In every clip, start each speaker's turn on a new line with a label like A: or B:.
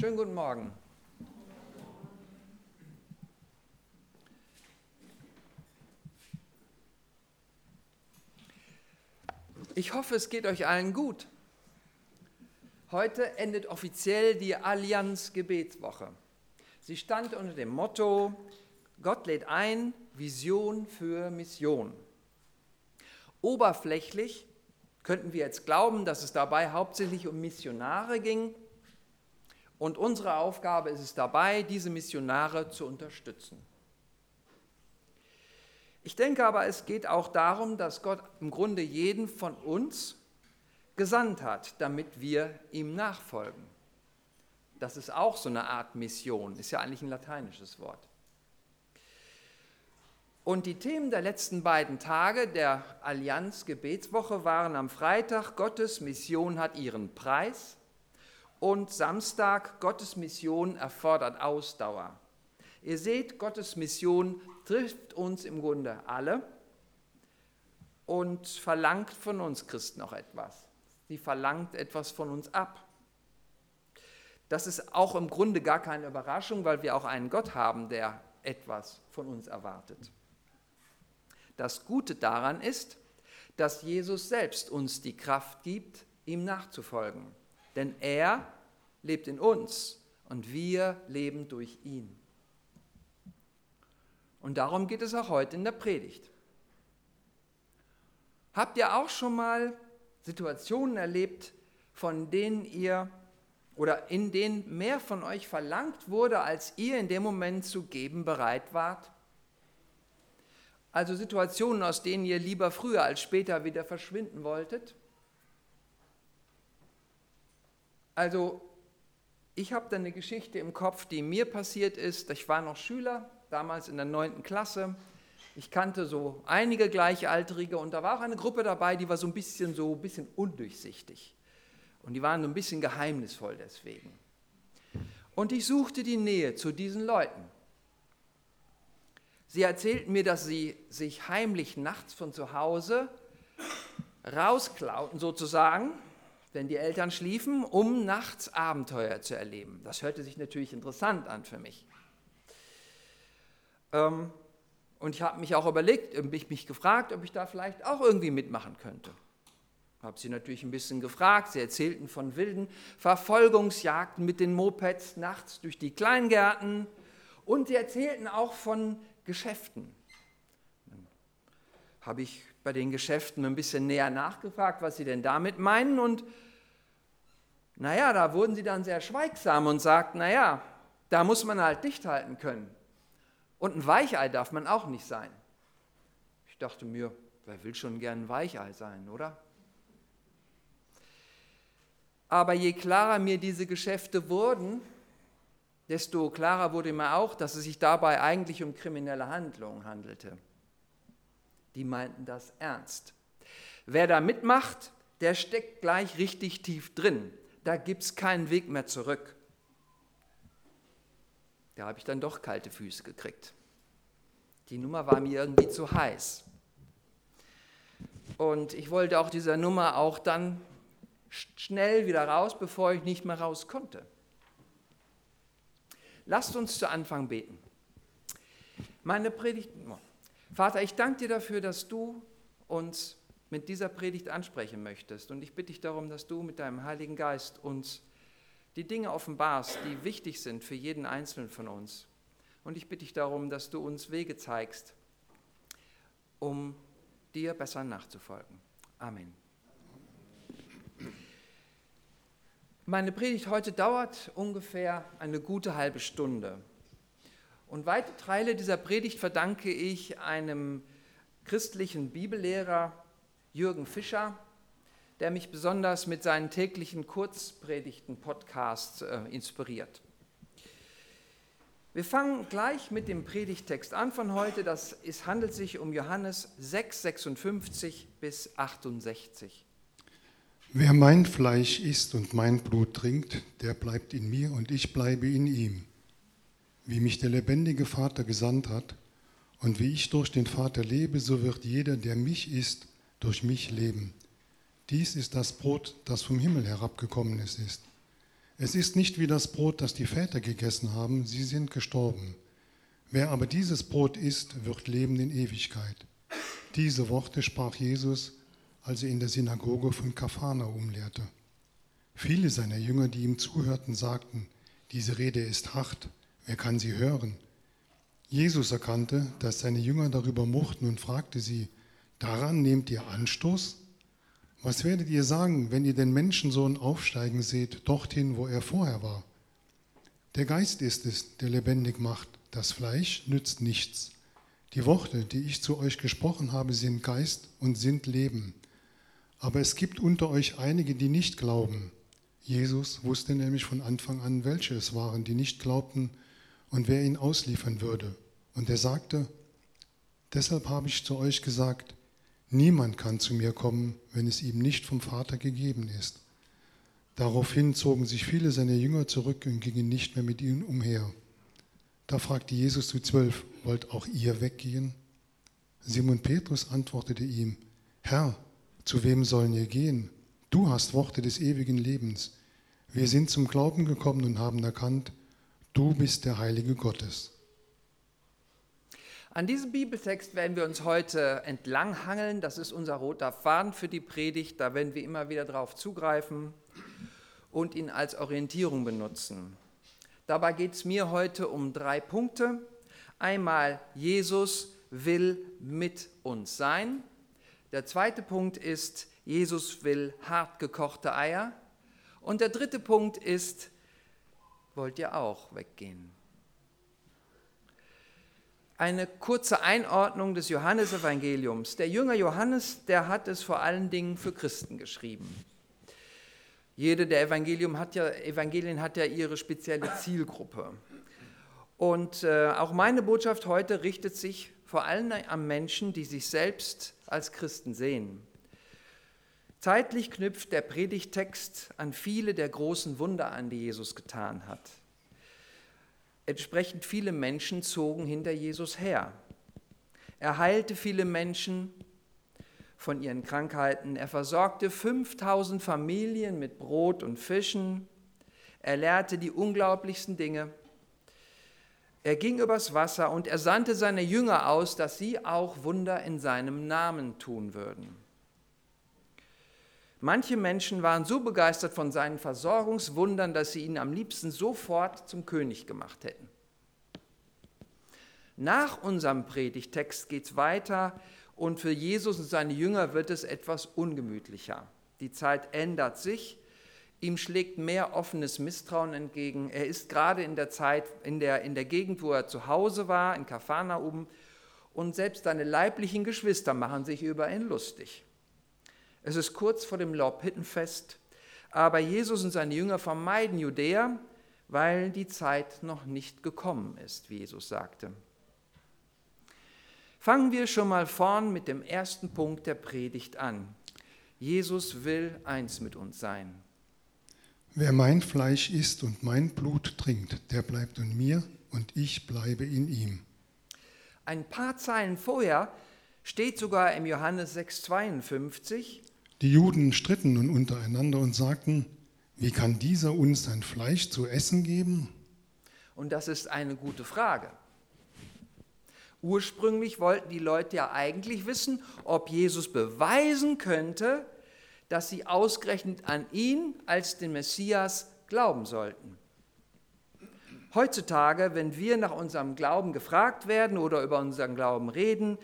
A: Schönen guten Morgen. Ich hoffe, es geht euch allen gut. Heute endet offiziell die Allianz Gebetswoche. Sie stand unter dem Motto Gott lädt ein, Vision für Mission. Oberflächlich könnten wir jetzt glauben, dass es dabei hauptsächlich um Missionare ging. Und unsere Aufgabe ist es dabei, diese Missionare zu unterstützen. Ich denke aber, es geht auch darum, dass Gott im Grunde jeden von uns gesandt hat, damit wir ihm nachfolgen. Das ist auch so eine Art Mission, ist ja eigentlich ein lateinisches Wort. Und die Themen der letzten beiden Tage der Allianz Gebetswoche waren am Freitag Gottes Mission hat ihren Preis und Samstag Gottes Mission erfordert Ausdauer. Ihr seht, Gottes Mission trifft uns im Grunde alle und verlangt von uns Christen auch etwas. Sie verlangt etwas von uns ab. Das ist auch im Grunde gar keine Überraschung, weil wir auch einen Gott haben, der etwas von uns erwartet. Das Gute daran ist, dass Jesus selbst uns die Kraft gibt, ihm nachzufolgen. Denn er lebt in uns und wir leben durch ihn. Und darum geht es auch heute in der Predigt. Habt ihr auch schon mal Situationen erlebt, von denen ihr oder in denen mehr von euch verlangt wurde, als ihr in dem Moment zu geben bereit wart? Also Situationen, aus denen ihr lieber früher als später wieder verschwinden wolltet. Also ich habe da eine Geschichte im Kopf, die mir passiert ist. Ich war noch Schüler, damals in der neunten Klasse. Ich kannte so einige Gleichaltrige und da war auch eine Gruppe dabei, die war so ein bisschen so ein bisschen undurchsichtig. Und die waren so ein bisschen geheimnisvoll deswegen. Und ich suchte die Nähe zu diesen Leuten. Sie erzählten mir, dass sie sich heimlich nachts von zu Hause rausklauten sozusagen, wenn die Eltern schliefen, um nachts Abenteuer zu erleben. Das hörte sich natürlich interessant an für mich. Ähm, und ich habe mich auch überlegt, mich, mich gefragt, ob ich da vielleicht auch irgendwie mitmachen könnte. Habe sie natürlich ein bisschen gefragt. Sie erzählten von wilden Verfolgungsjagden mit den Mopeds nachts durch die Kleingärten. Und sie erzählten auch von Geschäften. Habe ich bei den Geschäften ein bisschen näher nachgefragt, was sie denn damit meinen. Und naja, da wurden sie dann sehr schweigsam und sagten, naja, da muss man halt dicht halten können. Und ein Weichei darf man auch nicht sein. Ich dachte mir, wer will schon gern ein Weichei sein, oder? Aber je klarer mir diese Geschäfte wurden, desto klarer wurde mir auch, dass es sich dabei eigentlich um kriminelle Handlungen handelte. Die meinten das ernst. Wer da mitmacht, der steckt gleich richtig tief drin. Da gibt es keinen Weg mehr zurück. Da habe ich dann doch kalte Füße gekriegt. Die Nummer war mir irgendwie zu heiß. Und ich wollte auch dieser Nummer auch dann schnell wieder raus, bevor ich nicht mehr raus konnte. Lasst uns zu Anfang beten. Meine Predigt, Vater, ich danke dir dafür, dass du uns mit dieser Predigt ansprechen möchtest. Und ich bitte dich darum, dass du mit deinem Heiligen Geist uns die Dinge offenbarst, die wichtig sind für jeden Einzelnen von uns. Und ich bitte dich darum, dass du uns Wege zeigst, um dir besser nachzufolgen. Amen. Meine Predigt heute dauert ungefähr eine gute halbe Stunde. Und weite Teile dieser Predigt verdanke ich einem christlichen Bibellehrer, Jürgen Fischer, der mich besonders mit seinen täglichen Kurzpredigten-Podcasts äh, inspiriert. Wir fangen gleich mit dem Predigtext an von heute. Das, es handelt sich um Johannes 6, 56 bis 68.
B: Wer mein Fleisch isst und mein Blut trinkt, der bleibt in mir und ich bleibe in ihm. Wie mich der lebendige Vater gesandt hat und wie ich durch den Vater lebe, so wird jeder, der mich isst, durch mich leben. Dies ist das Brot, das vom Himmel herabgekommen ist. Es ist nicht wie das Brot, das die Väter gegessen haben, sie sind gestorben. Wer aber dieses Brot isst, wird leben in Ewigkeit. Diese Worte sprach Jesus, als er in der Synagoge von Kafana umlehrte. Viele seiner Jünger, die ihm zuhörten, sagten, diese Rede ist hart, wer kann sie hören? Jesus erkannte, dass seine Jünger darüber mochten und fragte sie, daran nehmt ihr Anstoß? Was werdet ihr sagen, wenn ihr den Menschensohn aufsteigen seht, dorthin, wo er vorher war? Der Geist ist es, der lebendig macht, das Fleisch nützt nichts. Die Worte, die ich zu euch gesprochen habe, sind Geist und sind Leben. Aber es gibt unter euch einige, die nicht glauben. Jesus wusste nämlich von Anfang an, welche es waren, die nicht glaubten und wer ihn ausliefern würde. Und er sagte, deshalb habe ich zu euch gesagt, niemand kann zu mir kommen, wenn es ihm nicht vom Vater gegeben ist. Daraufhin zogen sich viele seiner Jünger zurück und gingen nicht mehr mit ihnen umher. Da fragte Jesus die Zwölf, wollt auch ihr weggehen? Simon Petrus antwortete ihm, Herr, zu wem sollen wir gehen? Du hast Worte des ewigen Lebens. Wir sind zum Glauben gekommen und haben erkannt, Du bist der Heilige Gottes.
A: An diesem Bibeltext werden wir uns heute entlanghangeln. Das ist unser roter Faden für die Predigt. Da werden wir immer wieder darauf zugreifen und ihn als Orientierung benutzen. Dabei geht es mir heute um drei Punkte. Einmal, Jesus will mit uns sein. Der zweite Punkt ist, Jesus will hart gekochte Eier. Und der dritte Punkt ist, wollt ihr auch weggehen. Eine kurze Einordnung des Johannesevangeliums. Der Jünger Johannes, der hat es vor allen Dingen für Christen geschrieben. Jede der Evangelium hat ja, Evangelien hat ja ihre spezielle Zielgruppe. Und äh, auch meine Botschaft heute richtet sich vor allem an Menschen, die sich selbst als Christen sehen. Zeitlich knüpft der Predigtext an viele der großen Wunder an, die Jesus getan hat. Entsprechend viele Menschen zogen hinter Jesus her. Er heilte viele Menschen von ihren Krankheiten. Er versorgte 5000 Familien mit Brot und Fischen. Er lehrte die unglaublichsten Dinge. Er ging übers Wasser und er sandte seine Jünger aus, dass sie auch Wunder in seinem Namen tun würden. Manche Menschen waren so begeistert von seinen Versorgungswundern, dass sie ihn am liebsten sofort zum König gemacht hätten. Nach unserem Predigtext geht es weiter und für Jesus und seine Jünger wird es etwas ungemütlicher. Die Zeit ändert sich, ihm schlägt mehr offenes Misstrauen entgegen. Er ist gerade in der Zeit, in der, in der Gegend, wo er zu Hause war, in Kapharnaum, und selbst seine leiblichen Geschwister machen sich über ihn lustig. Es ist kurz vor dem Laubhüttenfest, aber Jesus und seine Jünger vermeiden Judäa, weil die Zeit noch nicht gekommen ist, wie Jesus sagte. Fangen wir schon mal vorn mit dem ersten Punkt der Predigt an. Jesus will eins mit uns sein.
B: Wer mein Fleisch isst und mein Blut trinkt, der bleibt in mir und ich bleibe in ihm.
A: Ein paar Zeilen vorher steht sogar im Johannes 6,52,
B: die Juden stritten nun untereinander und sagten, wie kann dieser uns sein Fleisch zu essen geben?
A: Und das ist eine gute Frage. Ursprünglich wollten die Leute ja eigentlich wissen, ob Jesus beweisen könnte, dass sie ausgerechnet an ihn als den Messias glauben sollten. Heutzutage, wenn wir nach unserem Glauben gefragt werden oder über unseren Glauben reden,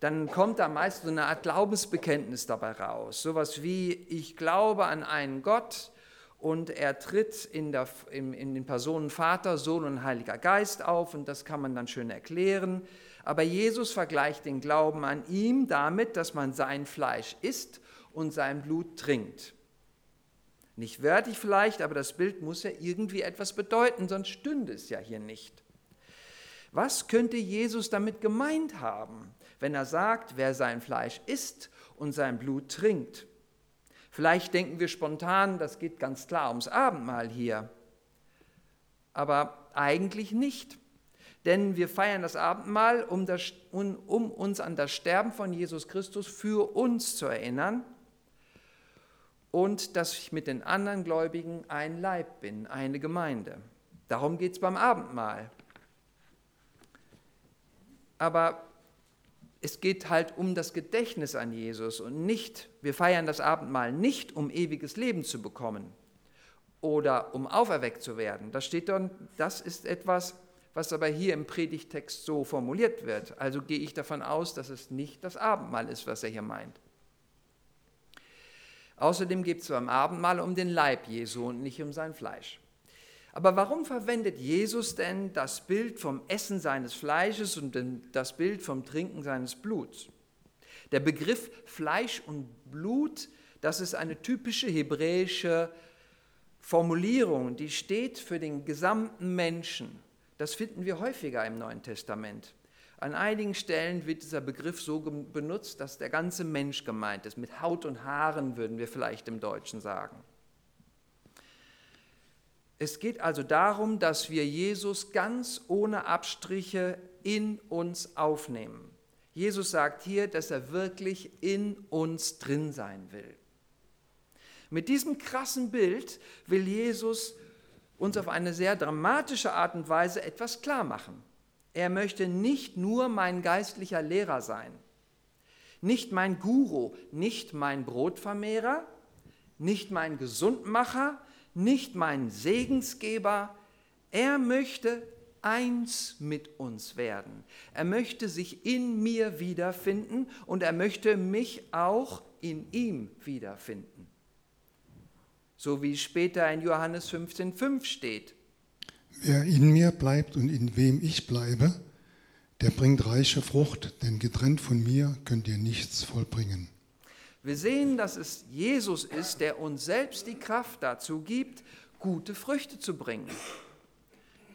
A: dann kommt da meist so eine Art Glaubensbekenntnis dabei raus. Sowas wie, ich glaube an einen Gott und er tritt in, der, in, in den Personen Vater, Sohn und Heiliger Geist auf und das kann man dann schön erklären. Aber Jesus vergleicht den Glauben an ihm damit, dass man sein Fleisch isst und sein Blut trinkt. Nicht wörtlich vielleicht, aber das Bild muss ja irgendwie etwas bedeuten, sonst stünde es ja hier nicht. Was könnte Jesus damit gemeint haben? Wenn er sagt, wer sein Fleisch isst und sein Blut trinkt. Vielleicht denken wir spontan, das geht ganz klar ums Abendmahl hier. Aber eigentlich nicht. Denn wir feiern das Abendmahl, um, das, um, uns an das Sterben von Jesus Christus für uns zu erinnern. und dass ich mit den anderen Gläubigen ein Leib bin, eine Gemeinde. Darum geht es beim Abendmahl. Aber es geht halt um das Gedächtnis an Jesus und nicht, wir feiern das Abendmahl nicht, um ewiges Leben zu bekommen oder um auferweckt zu werden. Das steht dann, das ist etwas, was aber hier im Predigtext so formuliert wird. Also gehe ich davon aus, dass es nicht das Abendmahl ist, was er hier meint. Außerdem geht es beim Abendmahl um den Leib Jesu und nicht um sein Fleisch. Aber warum verwendet Jesus denn das Bild vom Essen seines Fleisches und das Bild vom Trinken seines Bluts? Der Begriff Fleisch und Blut, das ist eine typische hebräische Formulierung, die steht für den gesamten Menschen. Das finden wir häufiger im Neuen Testament. An einigen Stellen wird dieser Begriff so benutzt, dass der ganze Mensch gemeint ist. Mit Haut und Haaren würden wir vielleicht im Deutschen sagen. Es geht also darum, dass wir Jesus ganz ohne Abstriche in uns aufnehmen. Jesus sagt hier, dass er wirklich in uns drin sein will. Mit diesem krassen Bild will Jesus uns auf eine sehr dramatische Art und Weise etwas klar machen. Er möchte nicht nur mein geistlicher Lehrer sein, nicht mein Guru, nicht mein Brotvermehrer, nicht mein Gesundmacher, nicht mein Segensgeber. Er möchte eins mit uns werden. Er möchte sich in mir wiederfinden und er möchte mich auch in ihm wiederfinden. So wie später in Johannes 15,5 steht.
B: Wer in mir bleibt und in wem ich bleibe, der bringt reiche Frucht, denn getrennt von mir könnt ihr nichts vollbringen.
A: Wir sehen, dass es Jesus ist, der uns selbst die Kraft dazu gibt, gute Früchte zu bringen.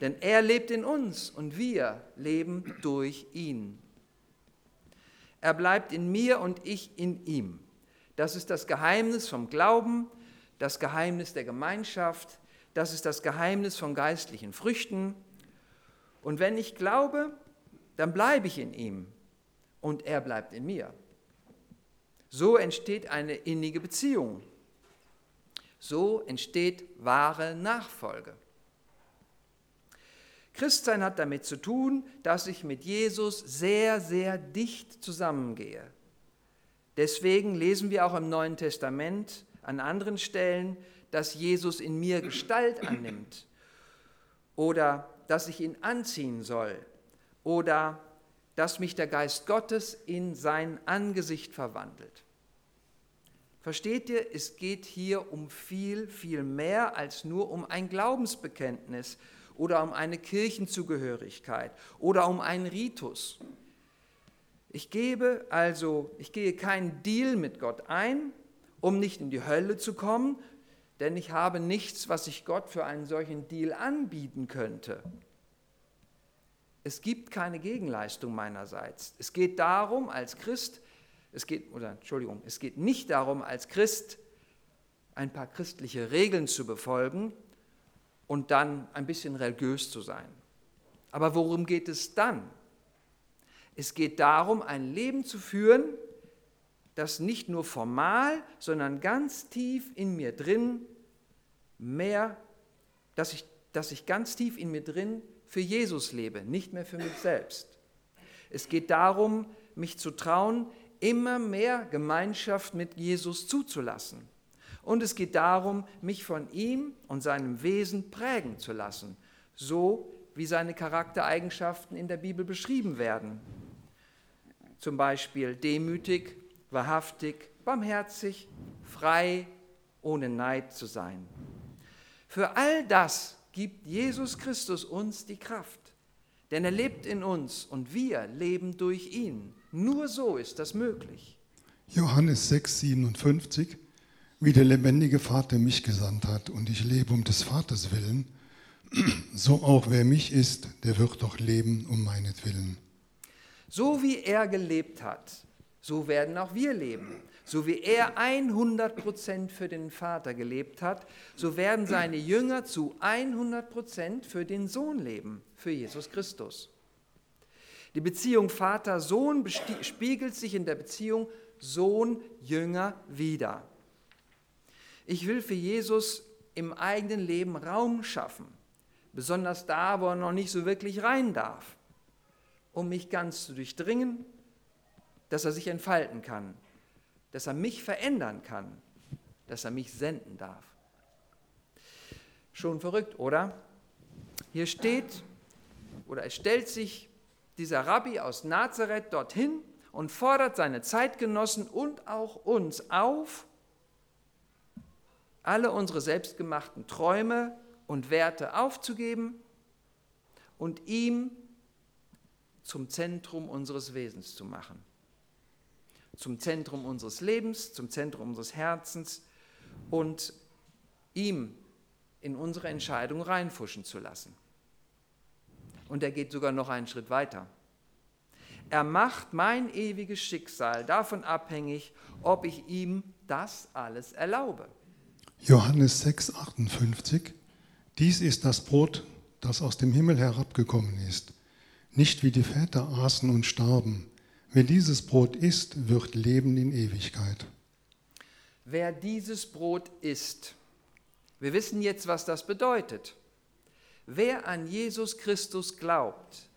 A: Denn er lebt in uns und wir leben durch ihn. Er bleibt in mir und ich in ihm. Das ist das Geheimnis vom Glauben, das Geheimnis der Gemeinschaft, das ist das Geheimnis von geistlichen Früchten. Und wenn ich glaube, dann bleibe ich in ihm und er bleibt in mir. So entsteht eine innige Beziehung. So entsteht wahre Nachfolge. Christsein hat damit zu tun, dass ich mit Jesus sehr, sehr dicht zusammengehe. Deswegen lesen wir auch im Neuen Testament an anderen Stellen, dass Jesus in mir Gestalt annimmt oder dass ich ihn anziehen soll oder dass mich der Geist Gottes in sein Angesicht verwandelt. Versteht ihr, es geht hier um viel, viel mehr als nur um ein Glaubensbekenntnis oder um eine Kirchenzugehörigkeit oder um einen Ritus. Ich gebe also, ich gehe keinen Deal mit Gott ein, um nicht in die Hölle zu kommen, denn ich habe nichts, was ich Gott für einen solchen Deal anbieten könnte. Es gibt keine Gegenleistung meinerseits. Es geht darum, als Christ, es geht, oder Entschuldigung, es geht nicht darum, als Christ ein paar christliche Regeln zu befolgen und dann ein bisschen religiös zu sein. Aber worum geht es dann? Es geht darum, ein Leben zu führen, das nicht nur formal, sondern ganz tief in mir drin mehr, dass ich, dass ich ganz tief in mir drin für Jesus lebe, nicht mehr für mich selbst. Es geht darum, mich zu trauen, immer mehr Gemeinschaft mit Jesus zuzulassen. Und es geht darum, mich von ihm und seinem Wesen prägen zu lassen, so wie seine Charaktereigenschaften in der Bibel beschrieben werden. Zum Beispiel demütig, wahrhaftig, barmherzig, frei, ohne Neid zu sein. Für all das gibt Jesus Christus uns die Kraft. Denn er lebt in uns und wir leben durch ihn. Nur so ist das möglich.
B: Johannes 6, 57. Wie der lebendige Vater mich gesandt hat und ich lebe um des Vaters willen, so auch wer mich ist, der wird doch leben um meinetwillen.
A: So wie er gelebt hat, so werden auch wir leben. So wie er 100% für den Vater gelebt hat, so werden seine Jünger zu 100% für den Sohn leben, für Jesus Christus. Die Beziehung Vater-Sohn spiegelt sich in der Beziehung Sohn-Jünger wider. Ich will für Jesus im eigenen Leben Raum schaffen, besonders da, wo er noch nicht so wirklich rein darf, um mich ganz zu durchdringen, dass er sich entfalten kann, dass er mich verändern kann, dass er mich senden darf. Schon verrückt, oder? Hier steht, oder es stellt sich dieser Rabbi aus Nazareth dorthin und fordert seine Zeitgenossen und auch uns auf, alle unsere selbstgemachten Träume und Werte aufzugeben und ihm zum Zentrum unseres Wesens zu machen. Zum Zentrum unseres Lebens, zum Zentrum unseres Herzens und ihm in unsere Entscheidung reinfuschen zu lassen. Und er geht sogar noch einen Schritt weiter. Er macht mein ewiges Schicksal davon abhängig, ob ich ihm das alles erlaube.
B: Johannes 6, 58. Dies ist das Brot, das aus dem Himmel herabgekommen ist. Nicht wie die Väter aßen und starben. Wer dieses Brot isst, wird leben in Ewigkeit.
A: Wer dieses Brot isst, wir wissen jetzt, was das bedeutet. Wer an Jesus Christus glaubt,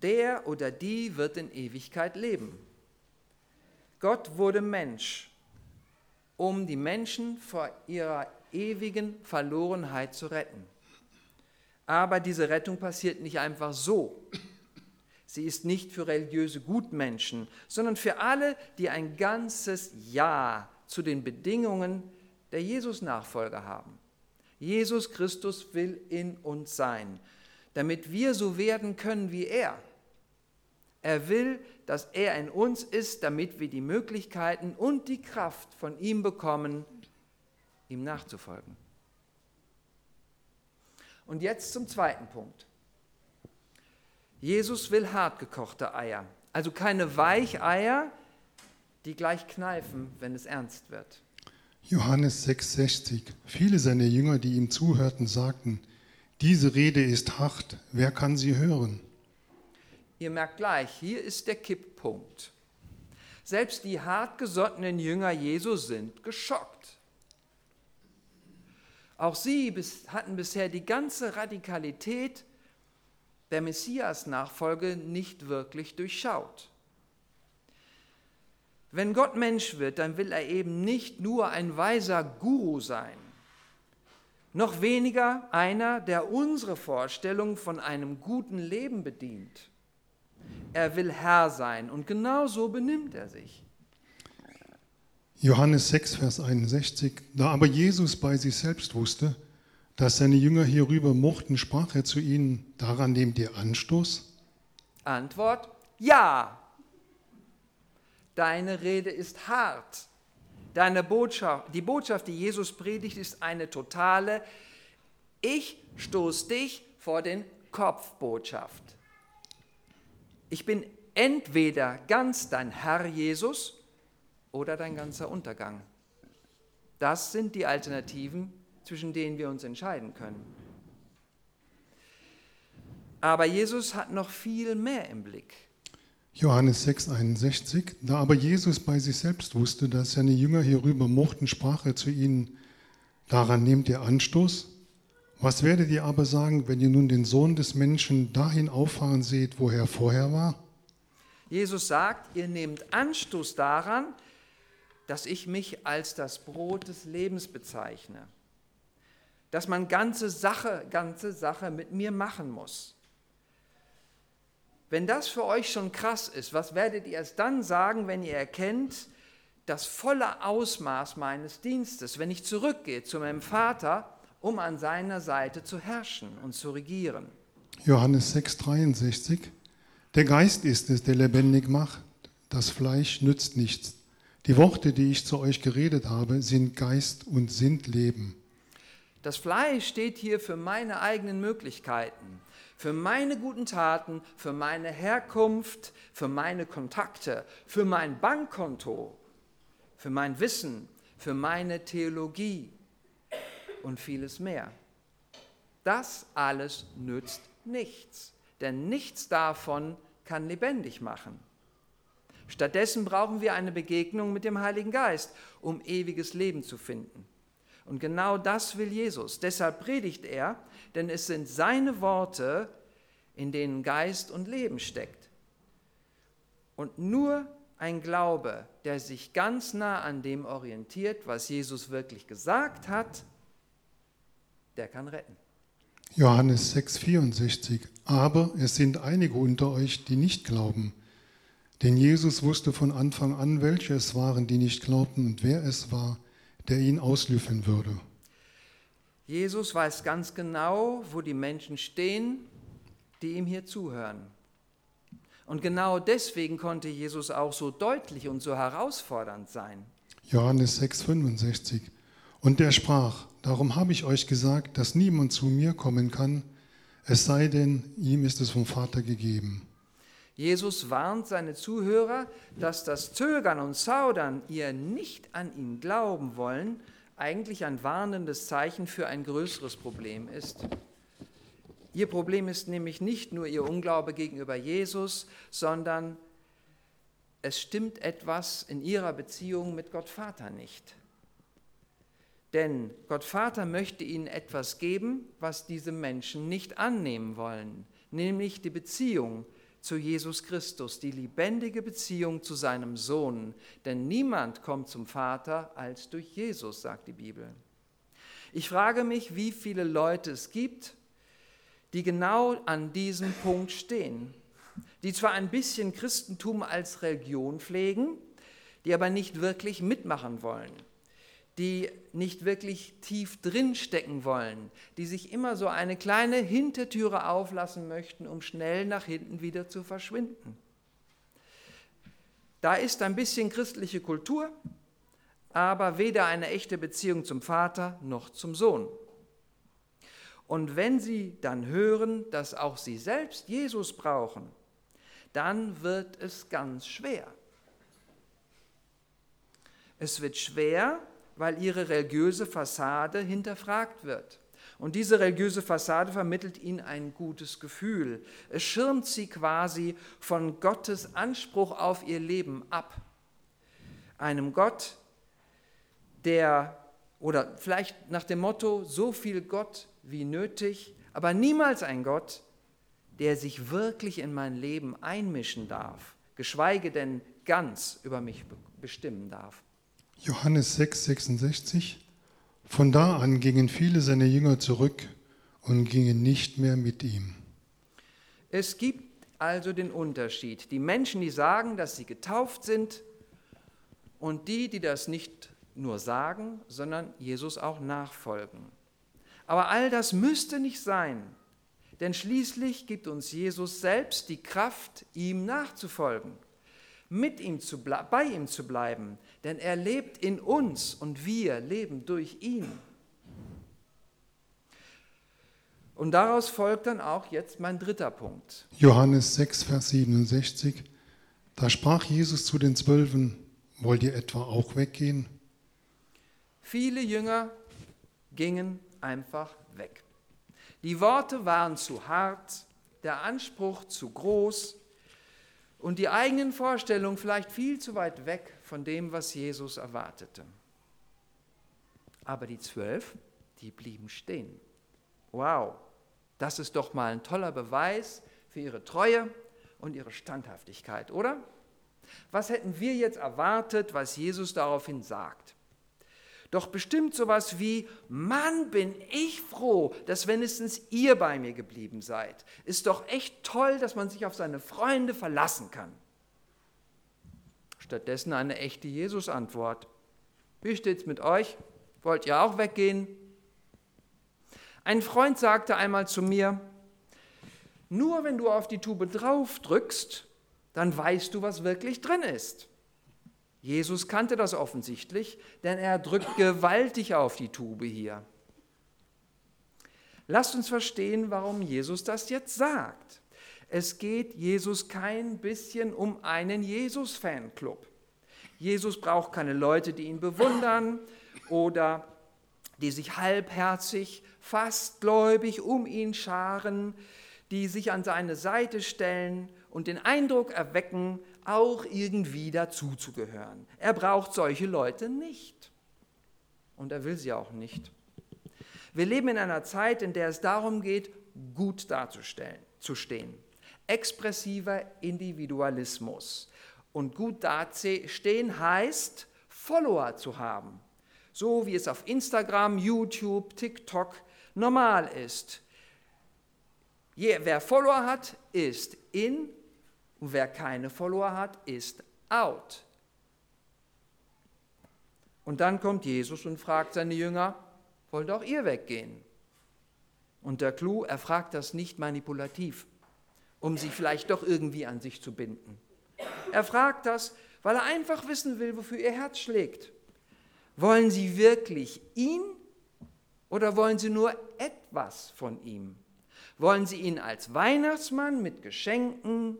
A: der oder die wird in Ewigkeit leben. Gott wurde Mensch um die Menschen vor ihrer ewigen Verlorenheit zu retten. Aber diese Rettung passiert nicht einfach so. Sie ist nicht für religiöse Gutmenschen, sondern für alle, die ein ganzes Ja zu den Bedingungen der Jesus-Nachfolger haben. Jesus Christus will in uns sein, damit wir so werden können wie er. Er will, dass er in uns ist, damit wir die Möglichkeiten und die Kraft von ihm bekommen, ihm nachzufolgen. Und jetzt zum zweiten Punkt. Jesus will hartgekochte Eier, also keine Weicheier, die gleich kneifen, wenn es ernst wird.
B: Johannes 6,60 Viele seiner Jünger, die ihm zuhörten, sagten, diese Rede ist hart, wer kann sie hören?
A: Ihr merkt gleich, hier ist der Kipppunkt. Selbst die hartgesottenen Jünger Jesu sind geschockt. Auch sie hatten bisher die ganze Radikalität der Messias-Nachfolge nicht wirklich durchschaut. Wenn Gott Mensch wird, dann will er eben nicht nur ein weiser Guru sein, noch weniger einer, der unsere Vorstellung von einem guten Leben bedient. Er will Herr sein und genau so benimmt er sich.
B: Johannes 6, Vers 61. Da aber Jesus bei sich selbst wusste, dass seine Jünger hierüber mochten, sprach er zu ihnen, daran nehmt ihr Anstoß?
A: Antwort, ja. Deine Rede ist hart. Deine Botschaft, die Botschaft, die Jesus predigt, ist eine totale Ich stoß dich vor den Kopf Botschaft. Ich bin entweder ganz dein Herr Jesus oder dein ganzer Untergang. Das sind die Alternativen, zwischen denen wir uns entscheiden können. Aber Jesus hat noch viel mehr im Blick.
B: Johannes 6,61 Da aber Jesus bei sich selbst wusste, dass seine Jünger hierüber mochten, sprach er zu ihnen: Daran nehmt ihr Anstoß? Was werdet ihr aber sagen, wenn ihr nun den Sohn des Menschen dahin auffahren seht, wo er vorher war?
A: Jesus sagt, ihr nehmt Anstoß daran, dass ich mich als das Brot des Lebens bezeichne. Dass man ganze Sache, ganze Sache mit mir machen muss. Wenn das für euch schon krass ist, was werdet ihr erst dann sagen, wenn ihr erkennt, das volle Ausmaß meines Dienstes, wenn ich zurückgehe zu meinem Vater um an seiner Seite zu herrschen und zu regieren.
B: Johannes 6:63 Der Geist ist es, der lebendig macht, das Fleisch nützt nichts. Die Worte, die ich zu euch geredet habe, sind Geist und sind Leben.
A: Das Fleisch steht hier für meine eigenen Möglichkeiten, für meine guten Taten, für meine Herkunft, für meine Kontakte, für mein Bankkonto, für mein Wissen, für meine Theologie, und vieles mehr. Das alles nützt nichts, denn nichts davon kann lebendig machen. Stattdessen brauchen wir eine Begegnung mit dem Heiligen Geist, um ewiges Leben zu finden. Und genau das will Jesus. Deshalb predigt er, denn es sind seine Worte, in denen Geist und Leben steckt. Und nur ein Glaube, der sich ganz nah an dem orientiert, was Jesus wirklich gesagt hat, der kann retten.
B: Johannes 6,64 Aber es sind einige unter euch, die nicht glauben. Denn Jesus wusste von Anfang an, welche es waren, die nicht glaubten und wer es war, der ihn auslüften würde.
A: Jesus weiß ganz genau, wo die Menschen stehen, die ihm hier zuhören. Und genau deswegen konnte Jesus auch so deutlich und so herausfordernd sein.
B: Johannes 6,65 Und er sprach, darum habe ich euch gesagt, dass niemand zu mir kommen kann, es sei denn, ihm ist es vom Vater gegeben.
A: Jesus warnt seine Zuhörer, dass das Zögern und Zaudern, ihr nicht an ihn glauben wollen, eigentlich ein warnendes Zeichen für ein größeres Problem ist. Ihr Problem ist nämlich nicht nur ihr Unglaube gegenüber Jesus, sondern es stimmt etwas in ihrer Beziehung mit Gott Vater nicht. Denn Gott Vater möchte ihnen etwas geben, was diese Menschen nicht annehmen wollen, nämlich die Beziehung zu Jesus Christus, die lebendige Beziehung zu seinem Sohn. Denn niemand kommt zum Vater als durch Jesus, sagt die Bibel. Ich frage mich, wie viele Leute es gibt, die genau an diesem Punkt stehen, die zwar ein bisschen Christentum als Religion pflegen, die aber nicht wirklich mitmachen wollen, die nicht wirklich tief drinstecken wollen, die sich immer so eine kleine Hintertüre auflassen möchten, um schnell nach hinten wieder zu verschwinden. Da ist ein bisschen christliche Kultur, aber weder eine echte Beziehung zum Vater noch zum Sohn. Und wenn sie dann hören, dass auch sie selbst Jesus brauchen, dann wird es ganz schwer. Es wird schwer, weil ihre religiöse Fassade hinterfragt wird. Und diese religiöse Fassade vermittelt ihnen ein gutes Gefühl. Es schirmt sie quasi von Gottes Anspruch auf ihr Leben ab. Einem Gott, der, oder vielleicht nach dem Motto, so viel Gott wie nötig, aber niemals ein Gott, der sich wirklich in mein Leben einmischen darf, geschweige denn ganz über mich bestimmen darf.
B: Johannes 6, 66. Von da an gingen viele seiner Jünger zurück und gingen nicht mehr mit ihm.
A: Es gibt also den Unterschied. Die Menschen, die sagen, dass sie getauft sind und die, die das nicht nur sagen, sondern Jesus auch nachfolgen. Aber all das müsste nicht sein, denn schließlich gibt uns Jesus selbst die Kraft, ihm nachzufolgen, mit ihm zu bei ihm zu bleiben, denn er lebt in uns und wir leben durch ihn. Und daraus folgt dann auch jetzt mein dritter Punkt.
B: Johannes 6, Vers 67. Da sprach Jesus zu den Zwölfen, wollt ihr etwa auch weggehen?
A: Viele Jünger gingen einfach weg. Die Worte waren zu hart, der Anspruch zu groß und die eigenen Vorstellungen vielleicht viel zu weit weg von dem, was Jesus erwartete. Aber die zwölf, die blieben stehen. Wow, das ist doch mal ein toller Beweis für ihre Treue und ihre Standhaftigkeit, oder? Was hätten wir jetzt erwartet, was Jesus daraufhin sagt? Doch bestimmt sowas wie, Mann, bin ich froh, dass wenigstens ihr bei mir geblieben seid. Ist doch echt toll, dass man sich auf seine Freunde verlassen kann. Stattdessen eine echte Jesus-Antwort. Wie steht's mit euch? Wollt ihr auch weggehen? Ein Freund sagte einmal zu mir, nur wenn du auf die Tube drauf drückst, dann weißt du, was wirklich drin ist. Jesus kannte das offensichtlich, denn er drückt gewaltig auf die Tube hier. Lasst uns verstehen, warum Jesus das jetzt sagt. Es geht Jesus kein bisschen um einen Jesus-Fanclub. Jesus braucht keine Leute, die ihn bewundern oder die sich halbherzig, fast gläubig um ihn scharen, die sich an seine Seite stellen und den Eindruck erwecken, auch irgendwie dazuzugehören. Er braucht solche Leute nicht. Und er will sie auch nicht. Wir leben in einer Zeit, in der es darum geht, gut darzustellen, zu stehen. Expressiver Individualismus. Und gut dastehen heißt, Follower zu haben. So wie es auf Instagram, YouTube, TikTok normal ist. Wer Follower hat, ist in und wer keine Follower hat, ist out. Und dann kommt Jesus und fragt seine Jünger, wollt auch ihr weggehen? Und der Clou, er fragt das nicht manipulativ, um sie vielleicht doch irgendwie an sich zu binden. Er fragt das, weil er einfach wissen will, wofür ihr Herz schlägt. Wollen sie wirklich ihn oder wollen sie nur etwas von ihm? Wollen sie ihn als Weihnachtsmann mit Geschenken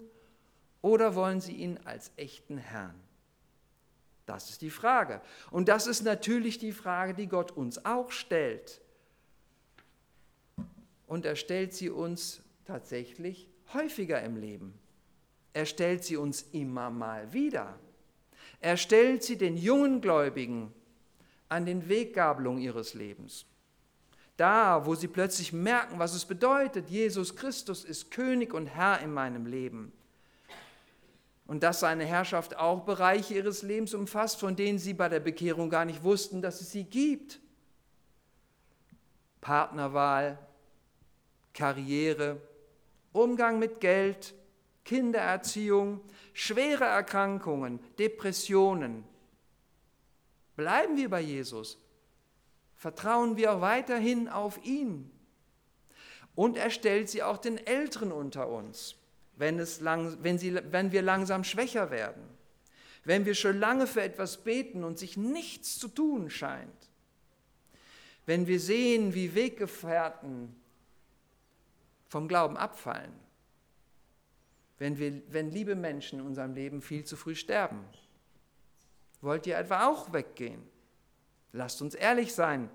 A: oder wollen sie ihn als echten Herrn? Das ist die Frage. Und das ist natürlich die Frage, die Gott uns auch stellt. Und er stellt sie uns tatsächlich häufiger im Leben. Er stellt sie uns immer mal wieder. Er stellt sie den jungen Gläubigen an den Weggabelungen ihres Lebens. Da, wo sie plötzlich merken, was es bedeutet, Jesus Christus ist König und Herr in meinem Leben. Und dass seine Herrschaft auch Bereiche ihres Lebens umfasst, von denen sie bei der Bekehrung gar nicht wussten, dass es sie gibt. Partnerwahl, Karriere, Umgang mit Geld, Kindererziehung, schwere Erkrankungen, Depressionen. Bleiben wir bei Jesus. Vertrauen wir auch weiterhin auf ihn. Und er stellt sie auch den Älteren unter uns, wenn, es lang, wenn, sie, wenn wir langsam schwächer werden, wenn wir schon lange für etwas beten und sich nichts zu tun scheint, wenn wir sehen, wie Weggefährten vom Glauben abfallen, wenn, wir, wenn liebe Menschen in unserem Leben viel zu früh sterben. Wollt ihr etwa auch weggehen? Lasst uns ehrlich sein.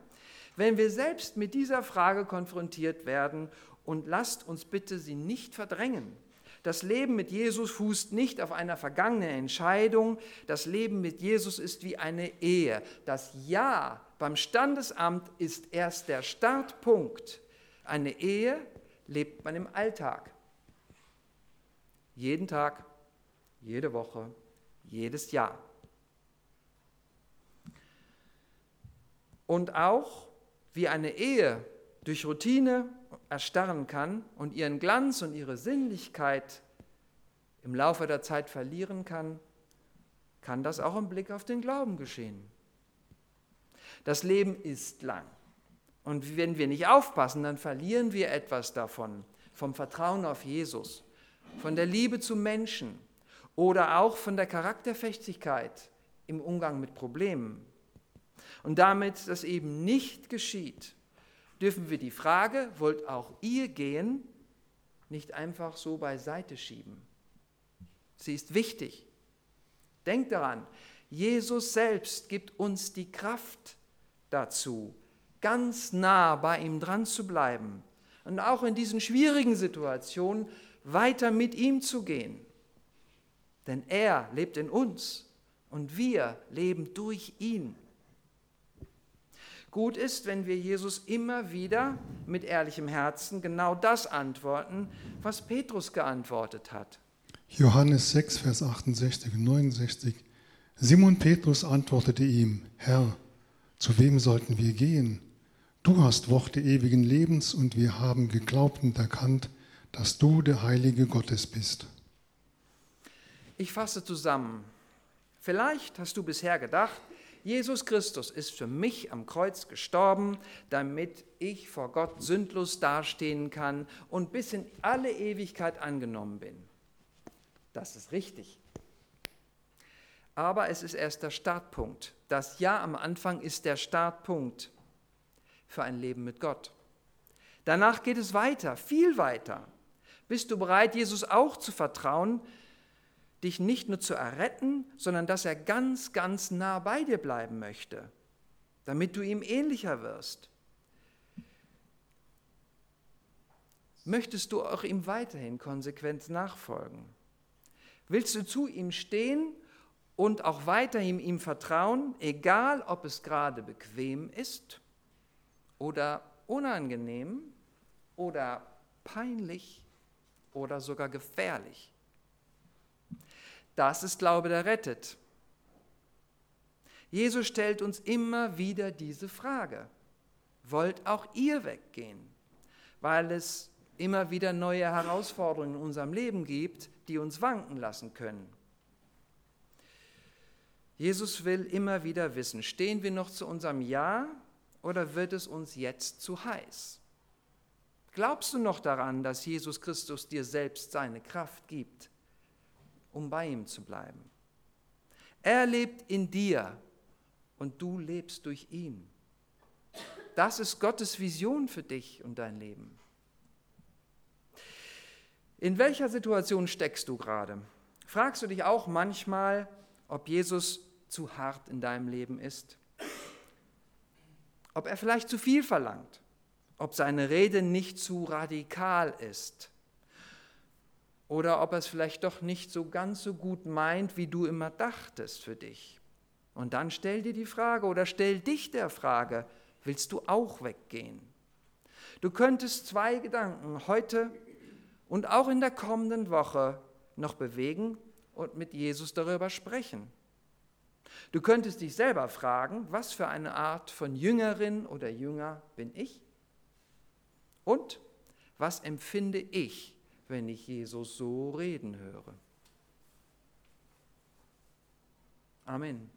A: Wenn wir selbst mit dieser Frage konfrontiert werden und lasst uns bitte sie nicht verdrängen. Das Leben mit Jesus fußt nicht auf einer vergangenen Entscheidung. Das Leben mit Jesus ist wie eine Ehe. Das Ja beim Standesamt ist erst der Startpunkt. Eine Ehe lebt man im Alltag. Jeden Tag, jede Woche, jedes Jahr. Und auch wie eine Ehe durch Routine erstarren kann und ihren Glanz und ihre Sinnlichkeit im Laufe der Zeit verlieren kann, kann das auch im Blick auf den Glauben geschehen. Das Leben ist lang. Und wenn wir nicht aufpassen, dann verlieren wir etwas davon, vom Vertrauen auf Jesus, von der Liebe zu Menschen oder auch von der Charakterfestigkeit im Umgang mit Problemen. Und damit das eben nicht geschieht, dürfen wir die Frage, wollt auch ihr gehen, nicht einfach so beiseite schieben. Sie ist wichtig. Denkt daran, Jesus selbst gibt uns die Kraft dazu, ganz nah bei ihm dran zu bleiben und auch in diesen schwierigen Situationen weiter mit ihm zu gehen. Denn er lebt in uns und wir leben durch ihn. Gut ist, wenn wir Jesus immer wieder mit ehrlichem Herzen genau das antworten, was Petrus geantwortet hat.
B: Johannes 6, Vers 68 und 69. Simon Petrus antwortete ihm, Herr, zu wem sollten wir gehen? Du hast Worte ewigen Lebens und wir haben geglaubt und erkannt, dass du der Heilige Gottes bist.
A: Ich fasse zusammen. Vielleicht hast du bisher gedacht, Jesus Christus ist für mich am Kreuz gestorben, damit ich vor Gott sündlos dastehen kann und bis in alle Ewigkeit angenommen bin. Das ist richtig. Aber es ist erst der Startpunkt. Das Ja am Anfang ist der Startpunkt für ein Leben mit Gott. Danach geht es weiter, viel weiter. Bist du bereit, Jesus auch zu vertrauen, dich nicht nur zu erretten, sondern dass er ganz, ganz nah bei dir bleiben möchte, damit du ihm ähnlicher wirst? Möchtest du auch ihm weiterhin konsequent nachfolgen? Willst du zu ihm stehen und auch weiterhin ihm vertrauen, egal ob es gerade bequem ist oder unangenehm oder peinlich oder sogar gefährlich. Das ist Glaube, der rettet. Jesus stellt uns immer wieder diese Frage. Wollt auch ihr weggehen? Weil es immer wieder neue Herausforderungen in unserem Leben gibt, die uns wanken lassen können. Jesus will immer wieder wissen, stehen wir noch zu unserem Ja oder wird es uns jetzt zu heiß? Glaubst du noch daran, dass Jesus Christus dir selbst seine Kraft gibt, um bei ihm zu bleiben? Er lebt in dir und du lebst durch ihn. Das ist Gottes Vision für dich und dein Leben. In welcher Situation steckst du gerade? Fragst du dich auch manchmal, ob Jesus zu hart in deinem Leben ist? Ob er vielleicht zu viel verlangt? Ob seine Rede nicht zu radikal ist? Oder ob er es vielleicht doch nicht so ganz so gut meint, wie du immer dachtest für dich? Und dann stell dir die Frage oder stell dich der Frage, willst du auch weggehen? Du könntest zwei Gedanken heute und auch in der kommenden Woche noch bewegen und mit Jesus darüber sprechen. Du könntest dich selber fragen, was für eine Art von Jüngerin oder Jünger bin ich? Und was empfinde ich, wenn ich Jesus so reden höre? Amen.